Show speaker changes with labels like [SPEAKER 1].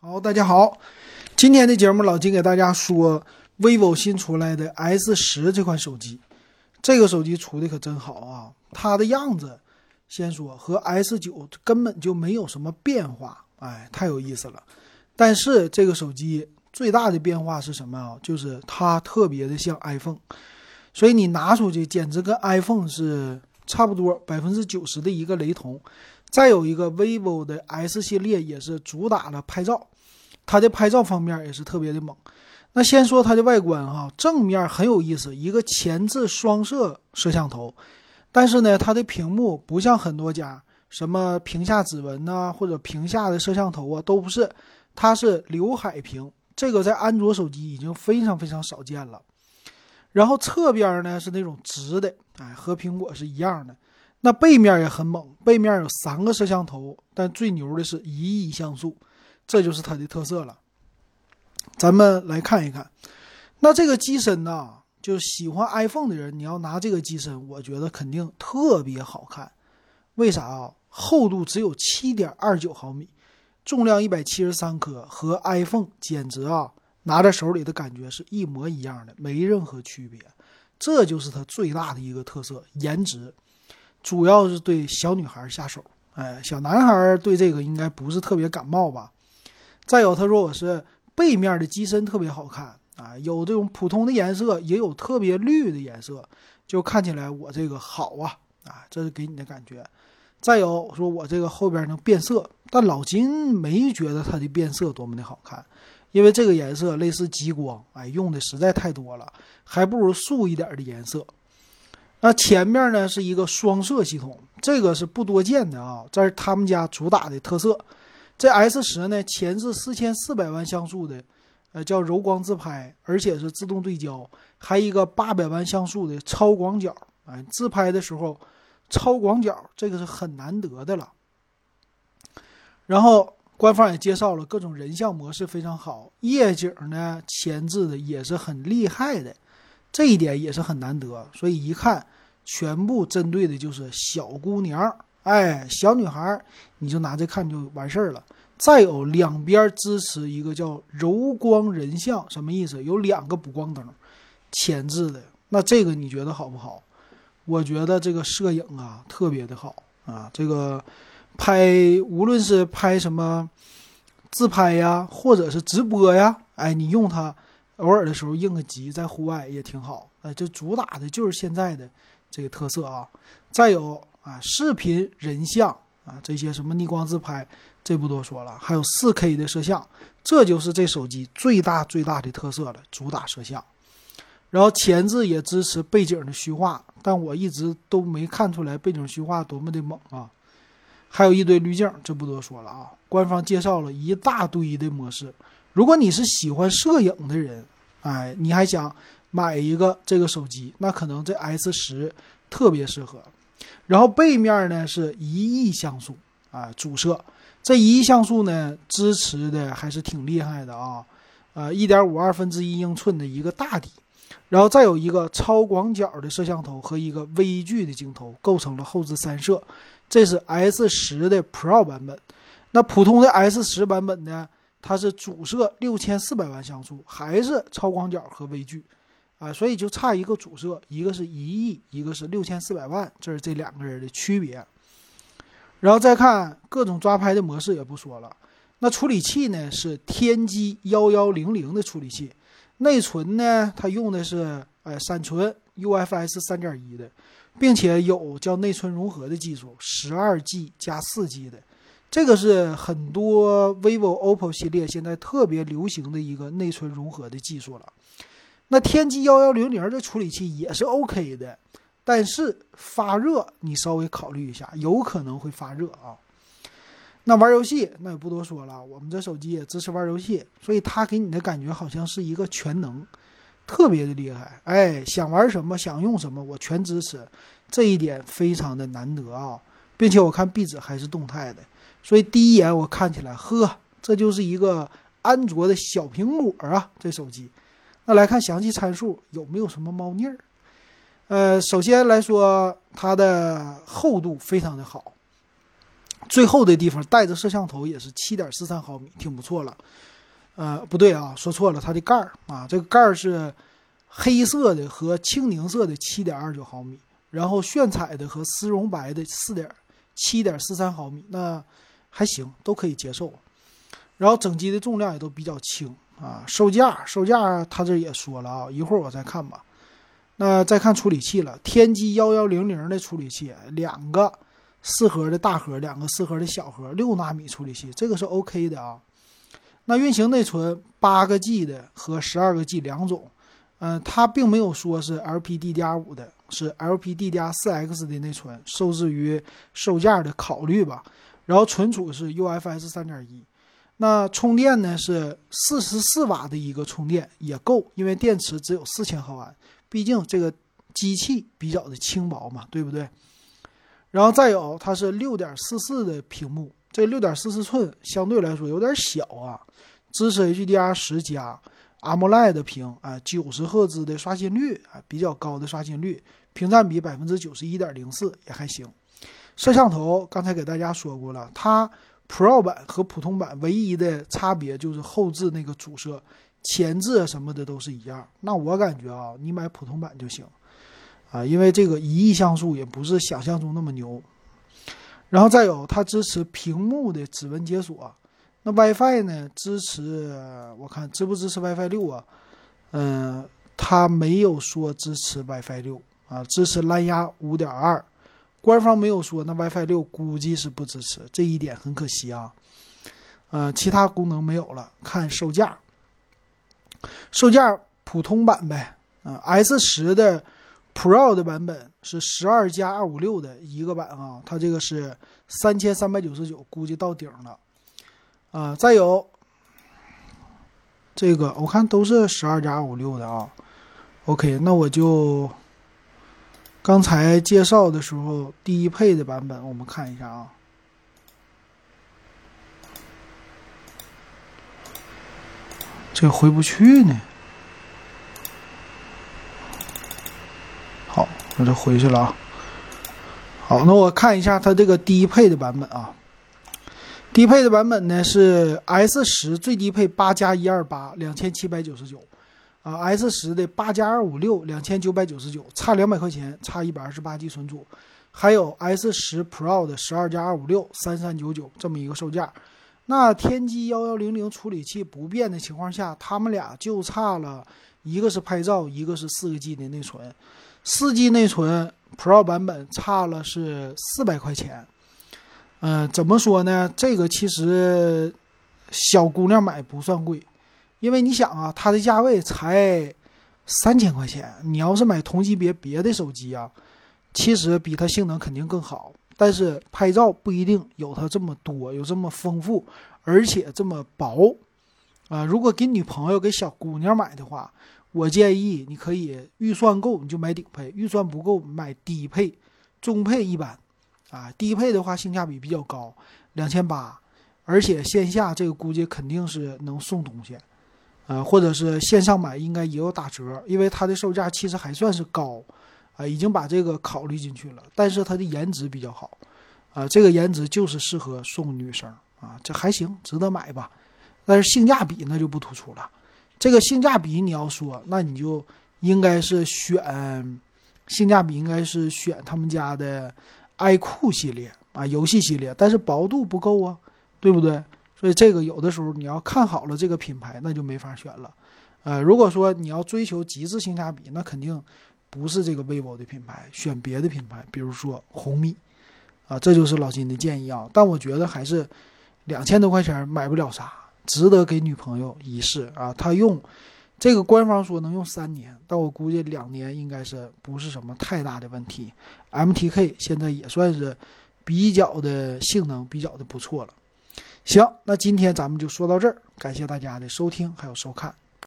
[SPEAKER 1] 好，大家好，今天的节目老金给大家说 vivo 新出来的 S 十这款手机，这个手机出的可真好啊！它的样子，先说和 S 九根本就没有什么变化，哎，太有意思了。但是这个手机最大的变化是什么啊？就是它特别的像 iPhone，所以你拿出去简直跟 iPhone 是差不多百分之九十的一个雷同。再有一个 vivo 的 S 系列也是主打了拍照，它的拍照方面也是特别的猛。那先说它的外观哈，正面很有意思，一个前置双摄摄像头，但是呢，它的屏幕不像很多家什么屏下指纹呐，或者屏下的摄像头啊，都不是，它是刘海屏，这个在安卓手机已经非常非常少见了。然后侧边呢是那种直的，哎，和苹果是一样的。那背面也很猛，背面有三个摄像头，但最牛的是一亿像素，这就是它的特色了。咱们来看一看，那这个机身呢，就喜欢 iPhone 的人，你要拿这个机身，我觉得肯定特别好看。为啥啊？厚度只有七点二九毫米，重量一百七十三克，和 iPhone 简直啊，拿在手里的感觉是一模一样的，没任何区别。这就是它最大的一个特色，颜值。主要是对小女孩下手，哎，小男孩对这个应该不是特别感冒吧？再有，他说我是背面的机身特别好看啊，有这种普通的颜色，也有特别绿的颜色，就看起来我这个好啊啊，这是给你的感觉。再有，说我这个后边能变色，但老金没觉得它的变色多么的好看，因为这个颜色类似极光，哎，用的实在太多了，还不如素一点的颜色。那前面呢是一个双摄系统，这个是不多见的啊，这是他们家主打的特色。这 S 十呢，前置四千四百万像素的，呃，叫柔光自拍，而且是自动对焦，还一个八百万像素的超广角，哎，自拍的时候超广角，这个是很难得的了。然后官方也介绍了各种人像模式非常好，夜景呢前置的也是很厉害的。这一点也是很难得，所以一看，全部针对的就是小姑娘，哎，小女孩，你就拿这看就完事儿了。再有两边支持一个叫柔光人像，什么意思？有两个补光灯，前置的。那这个你觉得好不好？我觉得这个摄影啊特别的好啊，这个拍无论是拍什么自拍呀，或者是直播呀，哎，你用它。偶尔的时候应个急，在户外也挺好。哎，这主打的就是现在的这个特色啊。再有啊，视频、人像啊，这些什么逆光自拍，这不多说了。还有 4K 的摄像，这就是这手机最大最大的特色了，主打摄像。然后前置也支持背景的虚化，但我一直都没看出来背景虚化多么的猛啊。还有一堆滤镜，这不多说了啊。官方介绍了一大堆的模式。如果你是喜欢摄影的人，哎，你还想买一个这个手机，那可能这 S 十特别适合。然后背面呢是一亿像素啊，主摄，这一亿像素呢支持的还是挺厉害的啊，呃，一点五二分之一英寸的一个大底，然后再有一个超广角的摄像头和一个微距的镜头，构成了后置三摄。这是 S 十的 Pro 版本，那普通的 S 十版本呢？它是主摄六千四百万像素，还是超广角和微距，啊，所以就差一个主摄，一个是一亿，一个是六千四百万，这是这两个人的区别。然后再看各种抓拍的模式也不说了，那处理器呢是天玑幺幺零零的处理器，内存呢它用的是哎闪存 UFS 三点一的，并且有叫内存融合的技术，十二 G 加四 G 的。这个是很多 vivo、OPPO 系列现在特别流行的一个内存融合的技术了。那天玑幺幺零零的处理器也是 OK 的，但是发热你稍微考虑一下，有可能会发热啊。那玩游戏那也不多说了，我们这手机也支持玩游戏，所以它给你的感觉好像是一个全能，特别的厉害。哎，想玩什么想用什么我全支持，这一点非常的难得啊，并且我看壁纸还是动态的。所以第一眼我看起来，呵，这就是一个安卓的小苹果啊！这手机，那来看详细参数有没有什么猫腻儿？呃，首先来说，它的厚度非常的好，最后的地方带着摄像头也是七点四三毫米，挺不错了。呃，不对啊，说错了，它的盖儿啊，这个盖儿是黑色的和青柠色的七点二九毫米，然后炫彩的和丝绒白的四点七点四三毫米，那还行，都可以接受。然后整机的重量也都比较轻啊，售价售价他这也说了啊，一会儿我再看吧。那再看处理器了，天玑幺幺零零的处理器，两个四核的大核，两个四核的小核，六纳米处理器，这个是 OK 的啊。那运行内存八个 G 的和十二个 G 两种，嗯，它并没有说是 LPDDR5 的，是 LPDDR4X 的内存，受制于售价的考虑吧。然后存储是 UFS 三点一。那充电呢是四十四瓦的一个充电也够，因为电池只有四千毫安，毕竟这个机器比较的轻薄嘛，对不对？然后再有它是六点四四的屏幕，这六点四四寸相对来说有点小啊，支持 HDR 十加 AMOLED 的屏啊，九十赫兹的刷新率啊，比较高的刷新率，屏占比百分之九十一点零四也还行。摄像头刚才给大家说过了，它。Pro 版和普通版唯一的差别就是后置那个主摄、前置什么的都是一样。那我感觉啊，你买普通版就行啊，因为这个一亿像素也不是想象中那么牛。然后再有，它支持屏幕的指纹解锁。那 WiFi 呢？支持？我看支不支持 WiFi 六啊？嗯，它没有说支持 WiFi 六啊，支持蓝牙五点二。官方没有说，那 WiFi 六估计是不支持，这一点很可惜啊。呃，其他功能没有了，看售价。售价普通版呗，啊，S 十的 Pro 的版本是十二加二五六的一个版啊，它这个是三千三百九十九，估计到顶了。啊，再有这个，我看都是十二加二五六的啊。OK，那我就。刚才介绍的时候，低配的版本我们看一下啊，这回不去呢。好，我这回去了啊。好，那我看一下它这个低配的版本啊。低配的版本呢是 S 十最低配八加一二八，两千七百九十九。啊，S 十的八加二五六两千九百九十九，差两百块钱，差一百二十八 G 存储。还有 S 十 Pro 的十二加二五六三三九九这么一个售价。那天玑幺幺零零处理器不变的情况下，他们俩就差了一个是拍照，一个是四个 G 的内存。四 G 内存 Pro 版本差了是四百块钱。嗯，怎么说呢？这个其实小姑娘买不算贵。因为你想啊，它的价位才三千块钱，你要是买同级别别的手机啊，其实比它性能肯定更好，但是拍照不一定有它这么多，有这么丰富，而且这么薄啊。如果给女朋友、给小姑娘买的话，我建议你可以预算够你就买顶配，预算不够买低配、中配一般啊。低配的话性价比比较高，两千八，而且线下这个估计肯定是能送东西。呃，或者是线上买应该也有打折，因为它的售价其实还算是高，啊，已经把这个考虑进去了。但是它的颜值比较好，啊，这个颜值就是适合送女生啊，这还行，值得买吧。但是性价比那就不突出了。这个性价比你要说，那你就应该是选性价比，应该是选他们家的 iQOO 系列啊，游戏系列，但是薄度不够啊，对不对？所以这个有的时候你要看好了这个品牌，那就没法选了。呃，如果说你要追求极致性价比，那肯定不是这个 vivo 的品牌，选别的品牌，比如说红米，啊，这就是老金的建议啊。但我觉得还是两千多块钱买不了啥，值得给女朋友一试啊。他用这个官方说能用三年，但我估计两年应该是不是什么太大的问题。MTK 现在也算是比较的性能比较的不错了。行，那今天咱们就说到这儿，感谢大家的收听还有收看。